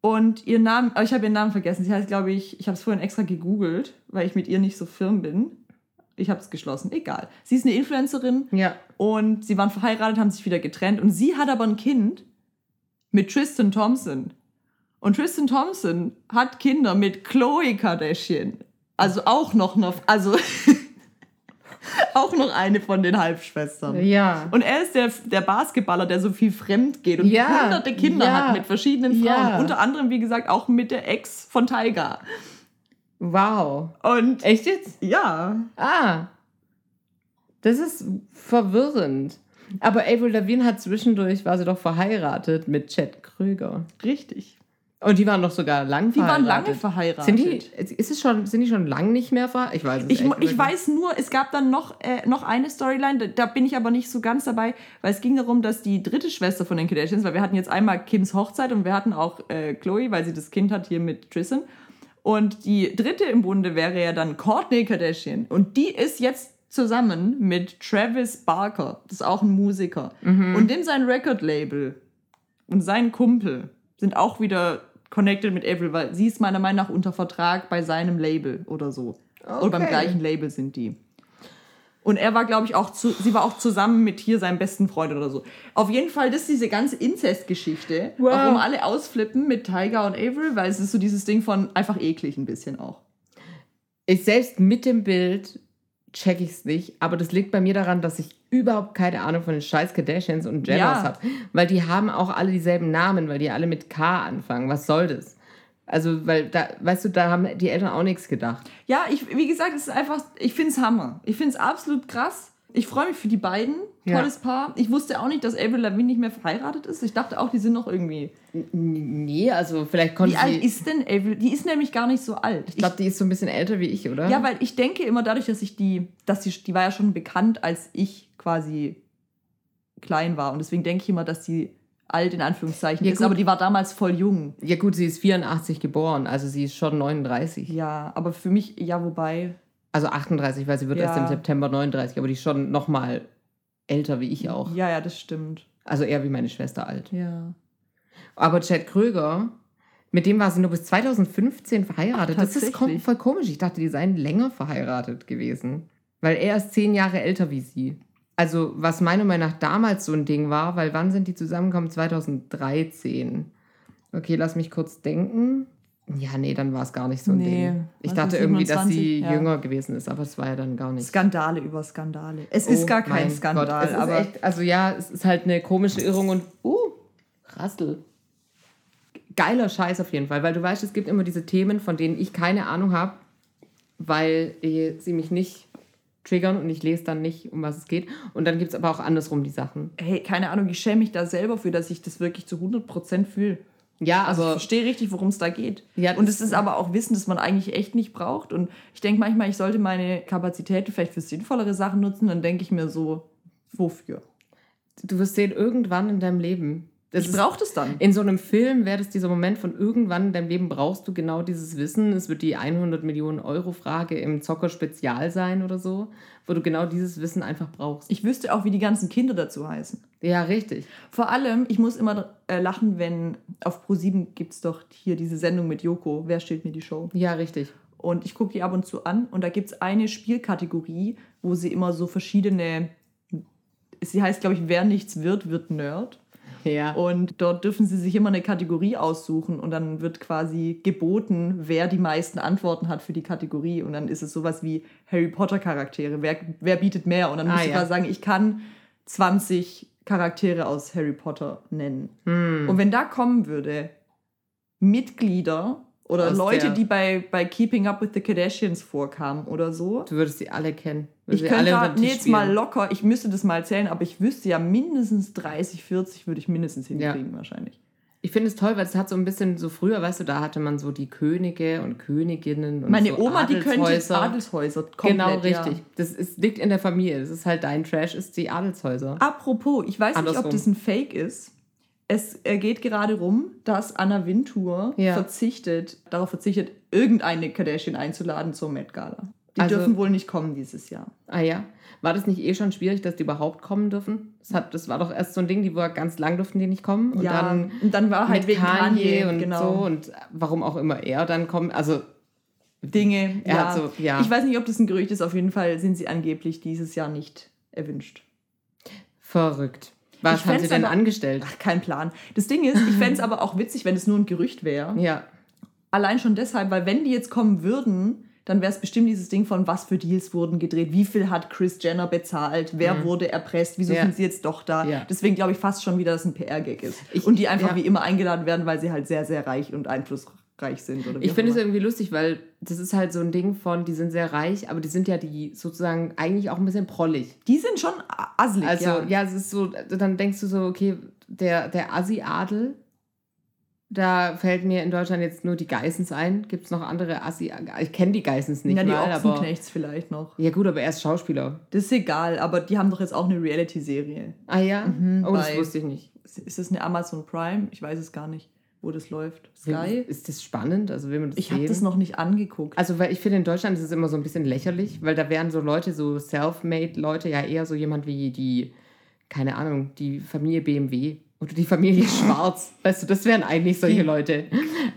Und ihr Namen, oh, ich habe ihren Namen vergessen. Sie heißt, glaube ich, ich habe es vorhin extra gegoogelt, weil ich mit ihr nicht so firm bin. Ich habe es geschlossen, egal. Sie ist eine Influencerin Ja. und sie waren verheiratet, haben sich wieder getrennt. Und sie hat aber ein Kind mit Tristan Thompson. Und Tristan Thompson hat Kinder mit Chloe Kardashian. Also auch noch, noch also auch noch eine von den Halbschwestern. Ja. Und er ist der, der Basketballer, der so viel fremd geht und Ja, hunderte Kinder ja, hat mit verschiedenen Frauen. Unter anderem, wie gesagt, auch mit der Ex von Tiger. Wow. Und Echt jetzt? ja, Ah. Das ist verwirrend. Aber Avril Lavigne hat zwischendurch, war sie doch verheiratet mit Chad Krüger. richtig. Und die waren doch sogar lang Die waren verheiratet. lange verheiratet. Sind die, ist es schon, sind die schon lang nicht mehr verheiratet? Ich weiß es Ich, echt ich nicht. weiß nur, es gab dann noch, äh, noch eine Storyline, da, da bin ich aber nicht so ganz dabei, weil es ging darum, dass die dritte Schwester von den Kardashians, weil wir hatten jetzt einmal Kims Hochzeit und wir hatten auch äh, Chloe, weil sie das Kind hat hier mit Tristan. Und die dritte im Bunde wäre ja dann Kourtney Kardashian. Und die ist jetzt zusammen mit Travis Barker, das ist auch ein Musiker. Mhm. Und dem sein Record-Label und sein Kumpel sind auch wieder connected mit Avril, weil sie ist meiner Meinung nach unter Vertrag bei seinem Label oder so. Oder beim Okay. gleichen Label sind die. Und er war, glaube ich, auch zu, sie war auch zusammen mit hier seinem besten Freund oder so. Auf jeden Fall, das ist diese ganze Inzest-Geschichte, Wow. warum alle ausflippen mit Tiger und Avril, weil es ist so dieses Ding von einfach eklig ein bisschen auch. Ich selbst mit dem Bild check ich es nicht, aber das liegt bei mir daran, dass ich überhaupt keine Ahnung von den scheiß Kardashians und Jenners Ja. habe. Weil die haben auch alle dieselben Namen, weil die alle mit K anfangen. Was soll das? Also, weil da, weißt du, da haben die Eltern auch nichts gedacht. Ja, ich, wie gesagt, es ist einfach, ich finde es Hammer. Ich finde es absolut krass. Ich freue mich für die beiden. Ja. Tolles Paar. Ich wusste auch nicht, dass Avril Lavigne nicht mehr verheiratet ist. Ich dachte auch, die sind noch irgendwie. Nee, also vielleicht konnte Wie alt ist denn Avril? Die ist nämlich gar nicht so alt. ich glaube, die ist so ein bisschen älter wie ich, oder? Ja, weil ich denke immer dadurch, dass ich die, dass sie, die war ja schon bekannt, als ich quasi klein war. Und deswegen denke ich immer, dass sie alt in Anführungszeichen ja, ist, gut. aber die war damals voll jung. Ja gut, sie ist 84 geboren, also sie ist schon 39. Ja, aber für mich, ja, wobei... Also 38, weil sie wird ja. erst im September 39, aber die ist schon noch mal älter wie ich auch. Ja, ja, das stimmt. Also eher wie meine Schwester alt. Ja. Aber Chad Kröger, mit dem war sie nur bis 2015 verheiratet. Ach, das ist voll komisch. Ich dachte, die seien länger verheiratet gewesen. Weil er ist zehn Jahre älter wie sie. Also, was meiner Meinung nach damals so ein Ding war, weil wann sind die zusammengekommen? 2013. Okay, lass mich kurz denken. Ja, nee, dann war es gar nicht so ein nee, Ding. Ich dachte irgendwie, dass sie ja. jünger gewesen ist, aber es war ja dann gar nicht. Skandale über Skandale. Es oh ist gar kein Skandal, Gott, aber. Echt, also ja, es ist halt eine komische Irrung und. Uh, Rassel. Geiler Scheiß auf jeden Fall, weil du weißt, es gibt immer diese Themen, von denen ich keine Ahnung habe, weil sie mich nicht triggern und ich lese dann nicht, um was es geht. Und dann gibt es aber auch andersrum die Sachen. Hey, keine Ahnung, ich schäme mich da selber für, dass ich das wirklich zu 100% fühle. Ja, also ich verstehe richtig, worum es da geht. Ja, und es ist aber auch Wissen, das man eigentlich echt nicht braucht. Und ich denke manchmal, ich sollte meine Kapazitäten vielleicht für sinnvollere Sachen nutzen. Dann denke ich mir so, wofür? Du wirst sehen, irgendwann in deinem Leben das ich brauche das dann. In so einem Film wäre das dieser Moment von irgendwann in deinem Leben brauchst du genau dieses Wissen. Es wird die 100 Millionen Euro Frage im Zocker Spezial sein oder so, wo du genau dieses Wissen einfach brauchst. Ich wüsste auch, wie die ganzen Kinder dazu heißen. Ja, richtig. Vor allem, ich muss immer äh, lachen, wenn auf Pro7 gibt es doch hier diese Sendung mit Joko. Wer stellt mir die Show? Ja, richtig. Und ich gucke die ab und zu an und da gibt es eine Spielkategorie, wo sie immer so verschiedene. Sie heißt, glaube ich, wer nichts wird, wird Nerd. Ja. Und dort dürfen sie sich immer eine Kategorie aussuchen und dann wird quasi geboten, wer die meisten Antworten hat für die Kategorie. Und dann ist es sowas wie Harry Potter Charaktere. Wer, wer bietet mehr? Und dann ah, muss ich ja. sagen, ich kann 20 Charaktere aus Harry Potter nennen. Hm. Und wenn da kommen würde, Mitglieder oder Aus Leute, die bei, bei Keeping Up with the Kardashians vorkamen oder so. Du würdest sie alle kennen. Ich könnte nee, jetzt mal locker, ich müsste das mal zählen, aber ich wüsste ja mindestens 30, 40 würde ich mindestens hinkriegen ja. wahrscheinlich. Ich finde es toll, weil es hat so ein bisschen so früher, weißt du, da hatte man so die Könige und Königinnen und Meine so Oma, die könnte Adelshäuser komplett, Genau, richtig. Ja. Das ist, liegt in der Familie. Das ist halt dein Trash, ist die Adelshäuser. Apropos, ich weiß Andersrum. nicht, ob das ein Fake ist es geht gerade rum, dass Anna Wintour ja. verzichtet, darauf verzichtet, irgendeine Kardashian einzuladen zur Met Gala. Die also, dürfen wohl nicht kommen dieses Jahr. Ah ja. War das nicht eh schon schwierig, dass die überhaupt kommen dürfen? Das, hat, das war doch erst so ein Ding, die war ganz lang durften die nicht kommen. Und ja, dann, und dann war halt wegen Kanye, Kanye und genau. so und warum auch immer er dann kommt. Also Dinge. ja. So, ja. Ich weiß nicht, ob das ein Gerücht ist. Auf jeden Fall sind sie angeblich dieses Jahr nicht erwünscht. Verrückt. Was haben sie denn aber, angestellt? Ach, kein Plan. Das Ding ist, ich fände es aber auch witzig, wenn es nur ein Gerücht wäre. Ja. Allein schon deshalb, weil wenn die jetzt kommen würden, dann wäre es bestimmt dieses Ding von, was für Deals wurden gedreht, wie viel hat Chris Jenner bezahlt, wer mhm. wurde erpresst, wieso ja. sind sie jetzt doch da. Ja. Deswegen glaube ich fast schon wieder, dass es ein PR-Gag ist. Ich, und die einfach ja. wie immer eingeladen werden, weil sie halt sehr, sehr reich und einflussreich reich sind. Oder ich finde es irgendwie lustig, weil das ist halt so ein Ding von, die sind sehr reich, aber die sind ja die sozusagen eigentlich auch ein bisschen prollig. Die sind schon asselig, Also ja, ja es ist so, dann denkst du so, okay, der, der Assi-Adel, da fällt mir in Deutschland jetzt nur die Geissens ein. Gibt es noch andere Assi? Ich kenne die Geissens nicht. Ja, die mal, Ochsenknechts vielleicht noch. Ja, gut, aber er ist Schauspieler. Das ist egal, aber die haben doch jetzt auch eine Reality-Serie. Ah ja? Mhm, oh, das wusste ich nicht. Ist das eine Amazon Prime? Ich weiß es gar nicht wo das läuft. Sky. Ist das spannend? Also will man das Ich habe das noch nicht angeguckt. Also weil ich finde in Deutschland ist es immer so ein bisschen lächerlich, weil da wären so Leute, so self-made Leute, ja eher so jemand wie die, keine Ahnung, die Familie BMW oder die Familie Schwarz. weißt du, das wären eigentlich solche Leute.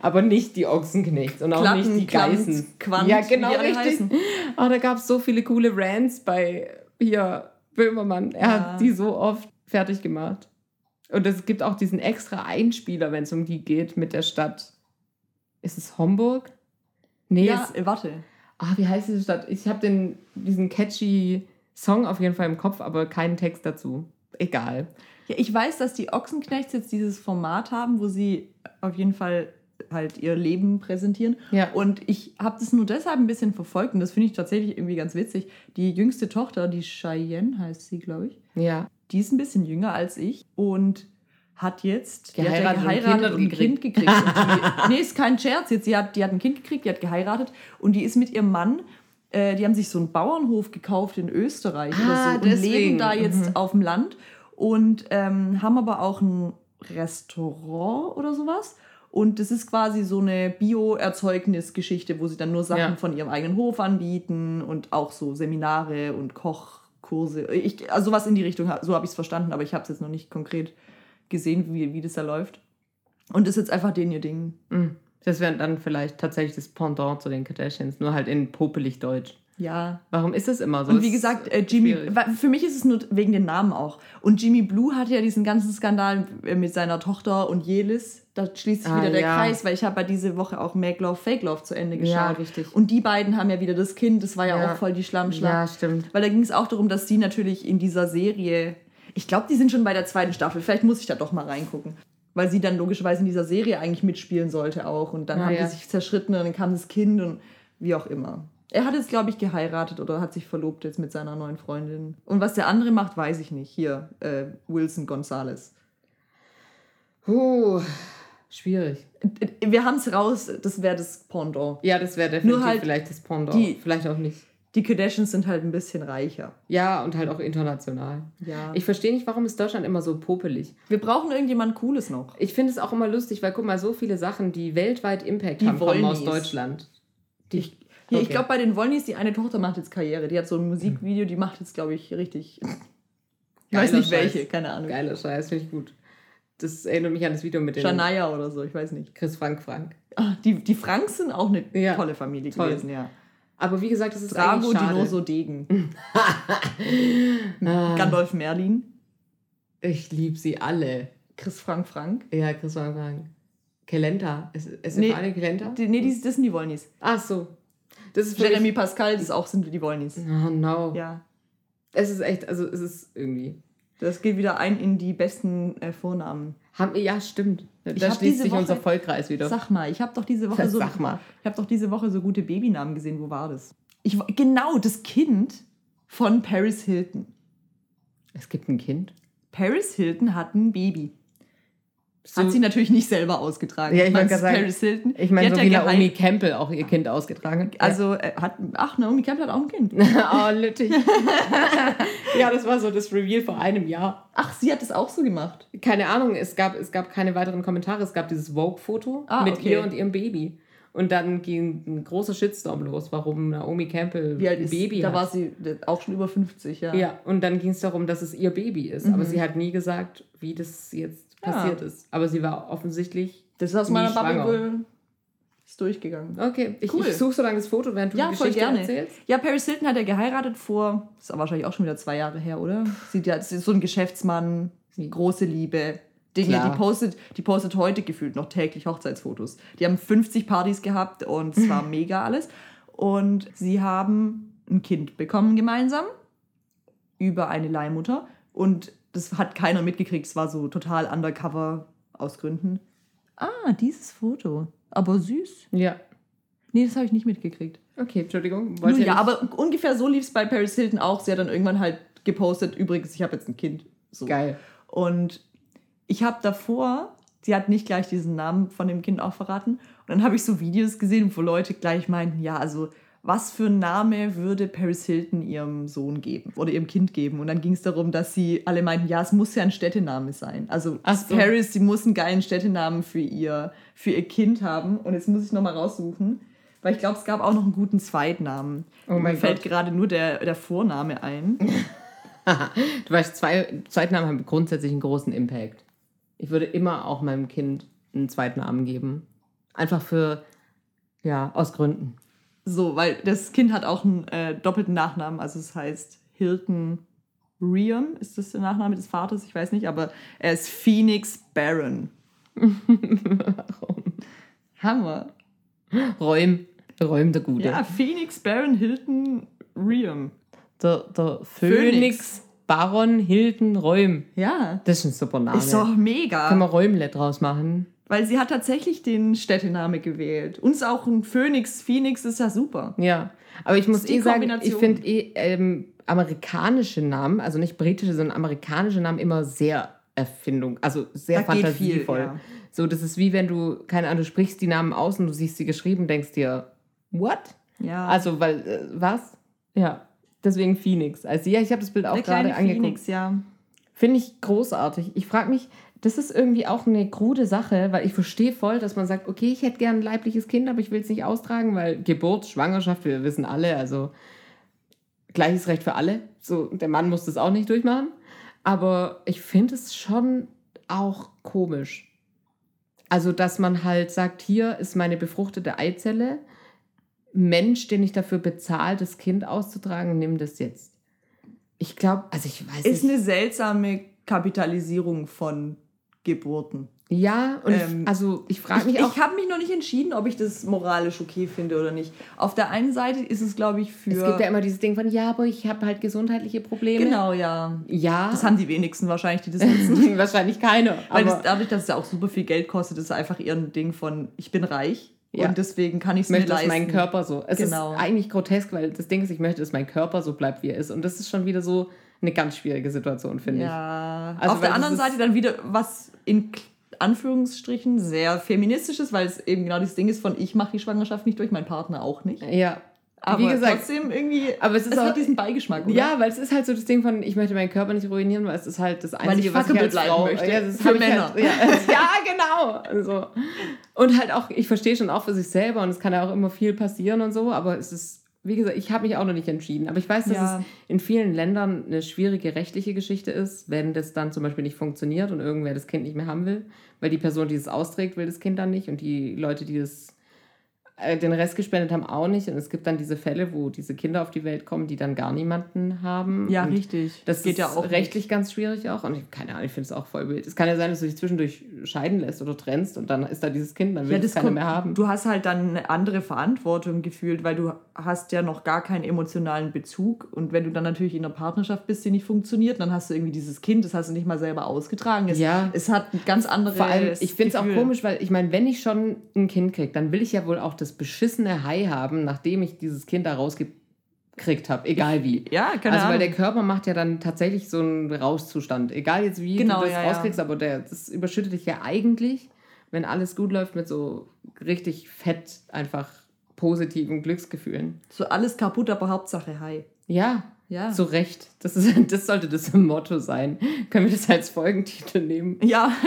Aber nicht die Ochsenknechts und auch Klatten, nicht die Geißen. Quant, ja, genau richtig. Oh, da gab es so viele coole Rants bei hier Böhmermann. Er ja. hat die so oft fertig gemacht. Und es gibt auch diesen extra Einspieler, wenn es um die geht, mit der Stadt. Ist es Homburg? Nee, ja, es, warte. Ah, wie heißt diese Stadt? Ich habe diesen catchy Song auf jeden Fall im Kopf, aber keinen Text dazu. Egal. Ja, ich weiß, dass die Ochsenknechts jetzt dieses Format haben, wo sie auf jeden Fall halt ihr Leben präsentieren. Ja. Und ich habe das nur deshalb ein bisschen verfolgt und das finde ich tatsächlich irgendwie ganz witzig. Die jüngste Tochter, die Cheyenne heißt sie, glaube ich. Ja die ist ein bisschen jünger als ich und hat jetzt geheiratet, die hat ja geheiratet und, und ein Kind gekriegt. die, nee, ist kein Scherz. Jetzt, die, hat, die hat ein Kind gekriegt, die hat geheiratet und die ist mit ihrem Mann, äh, die haben sich so einen Bauernhof gekauft in Österreich ah, oder so und leben da jetzt mhm. auf dem Land. und ähm, haben aber auch ein Restaurant oder sowas. Und das ist quasi so eine Bio-Erzeugnisgeschichte, wo sie dann nur Sachen ja. von ihrem eigenen Hof anbieten und auch so Seminare und Kochkurse. Ich, also sowas in die Richtung, so habe ich es verstanden, aber ich habe es jetzt noch nicht konkret gesehen, wie, wie das da läuft. Und ist jetzt einfach den ihr Ding. Mhm. Das wäre dann vielleicht tatsächlich das Pendant zu den Kardashians, nur halt in popelig Deutsch. Ja. Warum ist es immer so? Und wie gesagt, äh, Jimmy, schwierig. für mich ist es nur wegen den Namen auch. Und Jimmy Blue hatte ja diesen ganzen Skandal äh, mit seiner Tochter und Jelis. Da schließt sich ah, wieder der ja. Kreis, weil ich habe ja diese Woche auch Make Love, Fake Love zu Ende geschaut. Ja, richtig. Und die beiden haben ja wieder das Kind, das war ja, ja. auch voll die Schlammschlacht. Ja, stimmt. Weil da ging es auch darum, dass sie natürlich in dieser Serie, ich glaube, die sind schon bei der zweiten Staffel, vielleicht muss ich da doch mal reingucken. Weil sie dann logischerweise in dieser Serie eigentlich mitspielen sollte auch. Und dann ah, haben die sich zerschritten und dann kam das Kind und wie auch immer. Er hat jetzt, glaube ich, geheiratet oder hat sich verlobt jetzt mit seiner neuen Freundin. Und was der andere macht, weiß ich nicht. Hier, äh, Wilson Gonzalez. Uh, schwierig. Wir haben es raus, das wäre das Pendant. Ja, das wäre definitiv halt vielleicht das Pendant. Die, vielleicht auch nicht. Die Kardashians sind halt ein bisschen reicher. Ja, und halt auch international. Ja. Ich verstehe nicht, warum ist Deutschland immer so popelig. Wir brauchen irgendjemand Cooles noch. Ich finde es auch immer lustig, weil guck mal, so viele Sachen, die weltweit Impact die haben, kommen aus Deutschland. Die, ich hier, okay. Ich glaube, bei den Wollnys, die eine Tochter macht jetzt Karriere. Die hat so ein Musikvideo, die macht jetzt, glaube ich, richtig. Ich weiß nicht Scheiß. welche, keine Ahnung. Geiler Scheiß, finde ich gut. Das erinnert mich an das Video mit den. Shania oder so, ich weiß nicht. Chris Frank Frank. Ach, die, die Franks sind auch eine ja. tolle Familie Toll. gewesen, ja. Aber wie gesagt, das ist Drago Dinoso Degen. Gandolf Merlin. Ich liebe sie alle. Chris Frank Frank. Ja, Chris Frank Frank. Kelenta. Ist, ist nee, eine Kelenta? Die, nee, die, das sind die Wollnys. Ach so. Das ist Jeremy Pascal, das ist auch sind die Wollnys. Oh no. Ja. Es ist echt, also es ist irgendwie. Das geht wieder ein in die besten äh, Vornamen. Haben, ja, stimmt. Da ich schließt sich Woche, unser Vollkreis wieder. Sag mal, ich habe doch diese Woche so. Sag mal. Ich habe doch diese Woche so gute Babynamen gesehen. Wo war das? Ich, genau, das Kind von Paris Hilton. Es gibt ein Kind? Paris Hilton hat ein Baby. So hat sie natürlich nicht selber ausgetragen. Ja, ich meine, Paris Hilton. Ich meine, so wie Naomi Campbell auch ihr Kind ausgetragen. Also, äh, hat, ach, Naomi Campbell hat auch ein Kind. oh, lüttig. ja, das war so das Reveal vor einem Jahr. Ach, sie hat das auch so gemacht? Keine Ahnung, es gab, es gab keine weiteren Kommentare. Es gab dieses Vogue-Foto ah, mit okay. ihr und ihrem Baby. Und dann ging ein großer Shitstorm los, warum Naomi Campbell Wie alt ein Baby ist, hat. Da war sie auch schon über 50, ja. Ja, und dann ging es darum, dass es ihr Baby ist. Mhm. Aber sie hat nie gesagt, wie das jetzt passiert ist. Aber sie war offensichtlich. Das ist aus meiner Bubble ist durchgegangen. Okay, ich, cool. ich suche so lange das Foto, während du ja, die Geschichte gerne. erzählst. Ja, Paris Hilton hat ja geheiratet vor, ist aber wahrscheinlich auch schon wieder zwei Jahre her, oder? Sie ja, ist so ein Geschäftsmann, große Liebe. Dinge, die postet, die postet heute gefühlt noch täglich Hochzeitsfotos. Die haben 50 Partys gehabt und es war mega alles. Und sie haben ein Kind bekommen gemeinsam über eine Leihmutter. Und das hat keiner mitgekriegt. Es war so total undercover aus Gründen. Ah, dieses Foto. Aber süß. Ja. Nee, das habe ich nicht mitgekriegt. Okay, Entschuldigung. Nun, ja, aber ungefähr so lief es bei Paris Hilton auch. Sie hat dann irgendwann halt gepostet, übrigens, ich habe jetzt ein Kind. So. Geil. Und ich habe davor, sie hat nicht gleich diesen Namen von dem Kind auch verraten. Und dann habe ich so Videos gesehen, wo Leute gleich meinten, ja, also was für einen Name würde Paris Hilton ihrem Sohn geben oder ihrem Kind geben. Und dann ging es darum, dass sie alle meinten, ja, es muss ja ein Städtename sein. Also so. Paris, sie muss einen geilen Städtenamen für ihr, für ihr Kind haben. Und jetzt muss ich nochmal raussuchen, weil ich glaube, es gab auch noch einen guten Zweitnamen. Oh mein Mir fällt gerade nur der, der Vorname ein. du weißt, zwei, Zweitnamen haben grundsätzlich einen großen Impact. Ich würde immer auch meinem Kind einen Zweitnamen geben. Einfach für, ja, aus Gründen. So, weil das Kind hat auch einen äh, doppelten Nachnamen, also es heißt Hilton Riam, ist das der Nachname des Vaters? Ich weiß nicht, aber er ist Phoenix Baron. Warum? Hammer. Räum, Räum der Gute. Ja, Phoenix Baron Hilton Riam. Der, der Phoenix, Phoenix Baron Hilton Räum. Ja. Das ist ein super Name. Ist doch mega. Können wir Räumle draus machen? Weil sie hat tatsächlich den Städtename gewählt. Uns auch ein Phoenix. Phoenix ist ja super. Ja, aber ich muss eh sagen, ich finde eh ähm, amerikanische Namen, also nicht britische, sondern amerikanische Namen immer sehr Erfindung, also sehr da fantasievoll. Viel, ja. So, das ist wie wenn du, keine Ahnung, du sprichst die Namen aus und du siehst sie geschrieben, denkst dir, what? Ja. Also, weil, äh, was? Ja, deswegen Phoenix. Also, ja, ich habe das Bild auch gerade angeguckt. Phoenix, ja. Finde ich großartig. Ich frage mich, das ist irgendwie auch eine krude Sache, weil ich verstehe voll, dass man sagt, okay, ich hätte gern ein leibliches Kind, aber ich will es nicht austragen, weil Geburt, Schwangerschaft, wir wissen alle, also gleiches Recht für alle. So, der Mann muss das auch nicht durchmachen. Aber ich finde es schon auch komisch. Also, dass man halt sagt, hier ist meine befruchtete Eizelle. Mensch, den ich dafür bezahle, das Kind auszutragen, nimm das jetzt. Ich glaube, also ich weiß ist nicht. Ist eine seltsame Kapitalisierung von Geburten. Ja, und ähm, ich, also ich frage mich ich, auch. Ich habe mich noch nicht entschieden, ob ich das moralisch okay finde oder nicht. Auf der einen Seite ist es, glaube ich, für. Es gibt ja immer dieses Ding von, ja, aber ich habe halt gesundheitliche Probleme. Genau, ja. Ja. Das haben die wenigsten wahrscheinlich, die das nutzen. wahrscheinlich keine. Weil das, dadurch, dass es ja auch super viel Geld kostet, ist es einfach eher ein Ding von, ich bin reich. Ja. Und deswegen kann ich es mir leisten. Dass mein Körper so. Es genau. ist eigentlich grotesk, weil das Ding ist, ich möchte, dass mein Körper so bleibt, wie er ist. Und das ist schon wieder so eine ganz schwierige Situation, finde ja. ich. Also, Auf der anderen Seite dann wieder was in Anführungsstrichen sehr feministisches, weil es eben genau das Ding ist von ich mache die Schwangerschaft nicht durch, mein Partner auch nicht. Ja. Aber Wie gesagt, trotzdem irgendwie, aber es, ist es auch, hat diesen Beigeschmack, oder? Ja, weil es ist halt so das Ding von, ich möchte meinen Körper nicht ruinieren, weil es ist halt das Einzige, was ich als Frau... Möchte. Ja, Für Männer. Halt, ja, ja, genau. Also. Und halt auch, ich verstehe schon auch für sich selber und es kann ja auch immer viel passieren und so, aber es ist wie gesagt, ich habe mich auch noch nicht entschieden, aber ich weiß, dass ja. es in vielen Ländern eine schwierige rechtliche Geschichte ist, wenn das dann zum Beispiel nicht funktioniert und irgendwer das Kind nicht mehr haben will, weil die Person, die es austrägt, will das Kind dann nicht und die Leute, die das den Rest gespendet haben auch nicht. Und es gibt dann diese Fälle, wo diese Kinder auf die Welt kommen, die dann gar niemanden haben. Ja, und richtig. Das geht ist ja auch rechtlich nicht. ganz schwierig auch. Und ich, keine Ahnung, ich finde es auch voll wild. Es kann ja sein, dass du dich zwischendurch scheiden lässt oder trennst und dann ist da dieses Kind, dann will ja, es keiner mehr haben. Du hast halt dann eine andere Verantwortung gefühlt, weil du hast ja noch gar keinen emotionalen Bezug. Und wenn du dann natürlich in einer Partnerschaft bist, die nicht funktioniert, dann hast du irgendwie dieses Kind, das hast du nicht mal selber ausgetragen. Es, ja. es hat ein ganz anderes Vor allem, ich finde es auch komisch, weil ich meine, wenn ich schon ein Kind kriege, dann will ich ja wohl auch das das beschissene Hai haben, nachdem ich dieses Kind da rausgekriegt habe, egal wie. Ja, keine Also, weil der Körper macht ja dann tatsächlich so einen Rauschzustand. Egal jetzt, wie genau, du das ja, rauskriegst, ja. aber der, das überschüttet dich ja eigentlich, wenn alles gut läuft, mit so richtig fett einfach positiven Glücksgefühlen. So alles kaputt, aber Hauptsache Hai. Ja, ja. Zu Recht. Das, ist, das sollte das Motto sein. Können wir das als Folgentitel nehmen? Ja.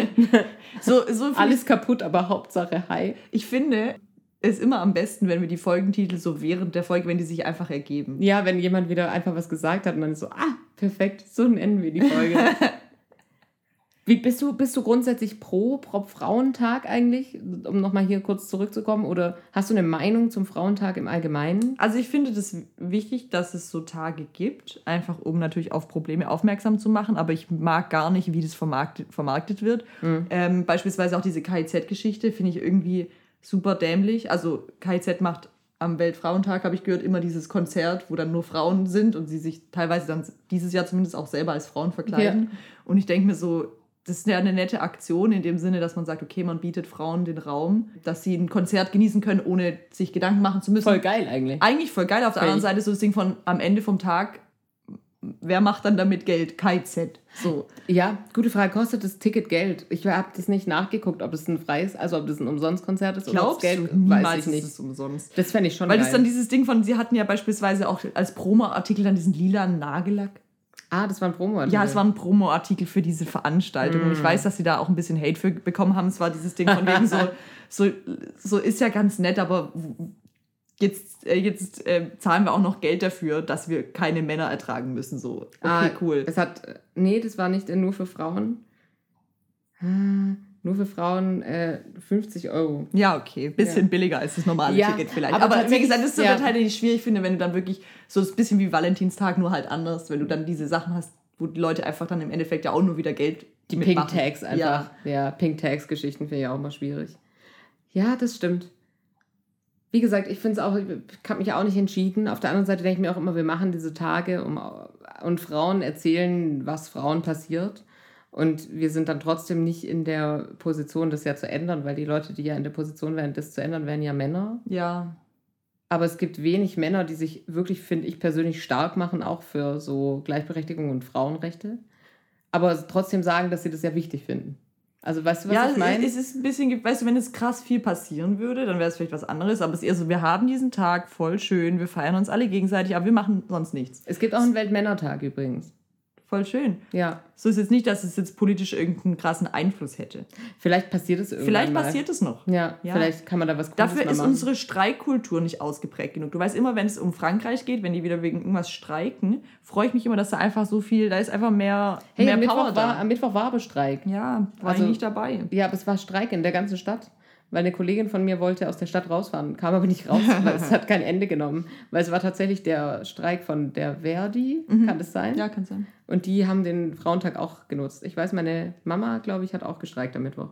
So, so Alles kaputt, aber Hauptsache Hi. Ich finde, ist immer am besten, wenn wir die Folgentitel so während der Folge, wenn die sich einfach ergeben. Ja, wenn jemand wieder einfach was gesagt hat und dann ist so, ah, perfekt, so nennen wir die Folge. Wie, bist, du, bist du grundsätzlich pro, pro Frauentag eigentlich, um nochmal hier kurz zurückzukommen? Oder hast du eine Meinung zum Frauentag im Allgemeinen? Also ich finde das wichtig, dass es so Tage gibt, einfach um natürlich auf Probleme aufmerksam zu machen. Aber ich mag gar nicht, wie das vermarktet, vermarktet wird. Mhm. Ähm, beispielsweise auch diese KIZ-Geschichte finde ich irgendwie super dämlich. Also KIZ macht am Weltfrauentag, habe ich gehört, immer dieses Konzert, wo dann nur Frauen sind und sie sich teilweise dann dieses Jahr zumindest auch selber als Frauen verkleiden. Ja. Und ich denke mir so, das ist ja eine nette Aktion in dem Sinne, dass man sagt, okay, man bietet Frauen den Raum, dass sie ein Konzert genießen können, ohne sich Gedanken machen zu müssen. Voll geil eigentlich. Eigentlich voll geil. Auf der anderen Seite so das Ding von am Ende vom Tag wer macht dann damit Geld? KZ. So. Ja, gute Frage. Kostet das Ticket Geld? Ich habe das nicht nachgeguckt, ob es ein freies, also ob das ein Umsonstkonzert ist Glaubst oder das Geld. Du? Niemals weiß ich nicht. Ist es umsonst. Das fände ich schon Weil geil. das dann dieses Ding von, sie hatten ja beispielsweise auch als Promo-Artikel dann diesen lilanen Nagellack. Ah, das war ein Promo-Artikel. Ja, es war ein Promo-Artikel für diese Veranstaltung. Mm. Und ich mm. weiß, dass sie da auch ein bisschen Hate für bekommen haben. Es war dieses Ding von wegen so, so, so ist ja ganz nett, aber jetzt, äh, jetzt äh, zahlen wir auch noch Geld dafür, dass wir keine Männer ertragen müssen. So, okay, ah, cool. Es hat, nee, das war nicht nur für Frauen. Ah, nur für Frauen äh, 50 Euro. Ja, okay. Bisschen ja. billiger als das normale ja, Ticket vielleicht. Aber, aber wie gesagt, das ist so ja. der Teil, den ich schwierig finde, wenn du dann wirklich so ein bisschen wie Valentinstag, nur halt anders, wenn du dann diese Sachen hast, wo die Leute einfach dann im Endeffekt ja auch nur wieder Geld Die Pink Tags einfach. Ja, ja Pink Tags Geschichten finde ich auch mal schwierig. Ja, das stimmt wie gesagt, ich finde es auch, ich habe mich auch nicht entschieden. Auf der anderen Seite denke ich mir auch immer, wir machen diese Tage um, und Frauen erzählen, was Frauen passiert. Und wir sind dann trotzdem nicht in der Position, das ja zu ändern, weil die Leute, die ja in der Position wären, das zu ändern, wären ja Männer. Ja. Aber es gibt wenig Männer, die sich wirklich, finde ich persönlich, stark machen, auch für so Gleichberechtigung und Frauenrechte. Aber trotzdem sagen, dass sie das ja wichtig finden. Also weißt du, was ja, ich meine? Es ist ein bisschen, weißt du, wenn es krass viel passieren würde, dann wäre es vielleicht was anderes. Aber es ist eher so, wir haben diesen Tag voll schön, wir feiern uns alle gegenseitig, aber wir machen sonst nichts. Es gibt auch einen Weltmännertag übrigens. Voll schön. Ja. So ist jetzt nicht, dass es jetzt politisch irgendeinen krassen Einfluss hätte. Vielleicht passiert es irgendwann Vielleicht mal. passiert es noch. Ja, ja, vielleicht kann man da was Gutes Dafür ist machen. unsere Streikkultur nicht ausgeprägt genug. Du weißt immer, wenn es um Frankreich geht, wenn die wieder wegen irgendwas streiken, freue ich mich immer, dass da einfach so viel, da ist einfach mehr, hey, mehr am Power Mittwoch da. War, am Mittwoch war aber Streik. Ja, war also, ich nicht dabei. Ja, aber es war Streik in der ganzen Stadt weil eine Kollegin von mir wollte aus der Stadt rausfahren, kam aber nicht raus, weil es hat kein Ende genommen. Weil es war tatsächlich der Streik von der Verdi, mhm. kann das sein? Ja, kann sein. Und die haben den Frauentag auch genutzt. Ich weiß, meine Mama, glaube ich, hat auch gestreikt am Mittwoch.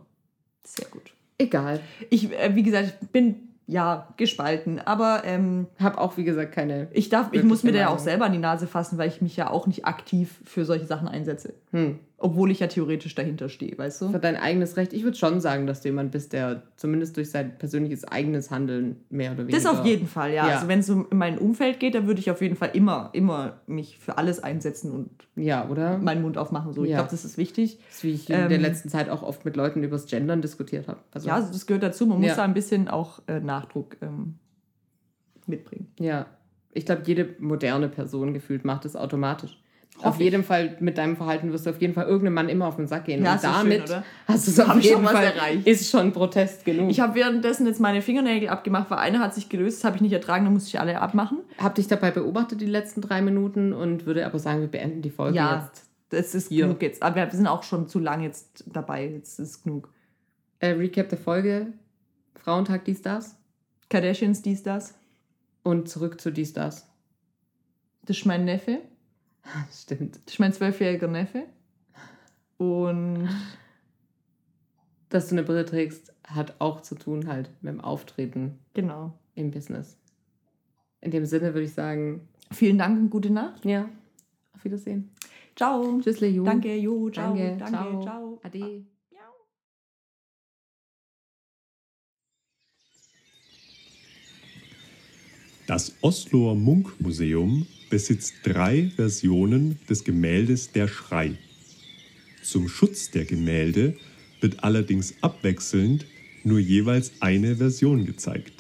Sehr gut. Egal. Ich, äh, wie gesagt, ich bin ja, gespalten. Aber ähm, habe auch, wie gesagt, keine. Ich darf, ich muss mir da ja auch selber an die Nase fassen, weil ich mich ja auch nicht aktiv für solche Sachen einsetze. Hm. Obwohl ich ja theoretisch dahinter stehe, weißt du? Für dein eigenes Recht. Ich würde schon sagen, dass du jemand bist, der zumindest durch sein persönliches eigenes Handeln mehr oder weniger. Das auf jeden Fall, ja. ja. Also wenn es um mein Umfeld geht, dann würde ich auf jeden Fall immer, immer mich für alles einsetzen und ja, oder? meinen Mund aufmachen. So. Ich glaube, das ist wichtig. Das ist, wie ich in ähm, der letzten Zeit auch oft mit Leuten übers Gendern diskutiert habe. Also, ja, also das gehört dazu. Man muss da ein bisschen auch äh, Nachdruck ähm, mitbringen. Ja. Ich glaube, jede moderne Person gefühlt macht es automatisch auf jeden Fall mit deinem Verhalten wirst du auf jeden Fall irgendeinem Mann immer auf den Sack gehen. Ja, und damit schön, hast du es auf jeden Fall erreicht. Ist schon Protest genug. Ich habe währenddessen jetzt meine Fingernägel abgemacht, weil einer hat sich gelöst, das habe ich nicht ertragen, dann musste ich alle abmachen. Hab dich dabei beobachtet die letzten drei Minuten und würde aber sagen, wir beenden die Folge ja, jetzt. Das ist hier. genug jetzt. Aber wir sind auch schon zu lang jetzt dabei. Jetzt ist genug. Äh, Recap der Folge. Frauentag dies, das. Kardashians dies, das. Und zurück zu dies, das. Das ist mein Neffe. Stimmt. Das ist mein zwölfjähriger Neffe. Und dass du eine Brille trägst, hat auch zu tun halt mit dem Auftreten. Genau. Im Business. In dem Sinne würde ich sagen. Vielen Dank und gute Nacht. Ja. Auf Wiedersehen. Ciao. Tschüss, Leju. Danke, Jo. Ciao. Danke, danke ciao. ciao. Ade. Das Osloer Munkmuseum besitzt drei Versionen des Gemäldes Der Schrei. Zum Schutz der Gemälde wird allerdings abwechselnd nur jeweils eine Version gezeigt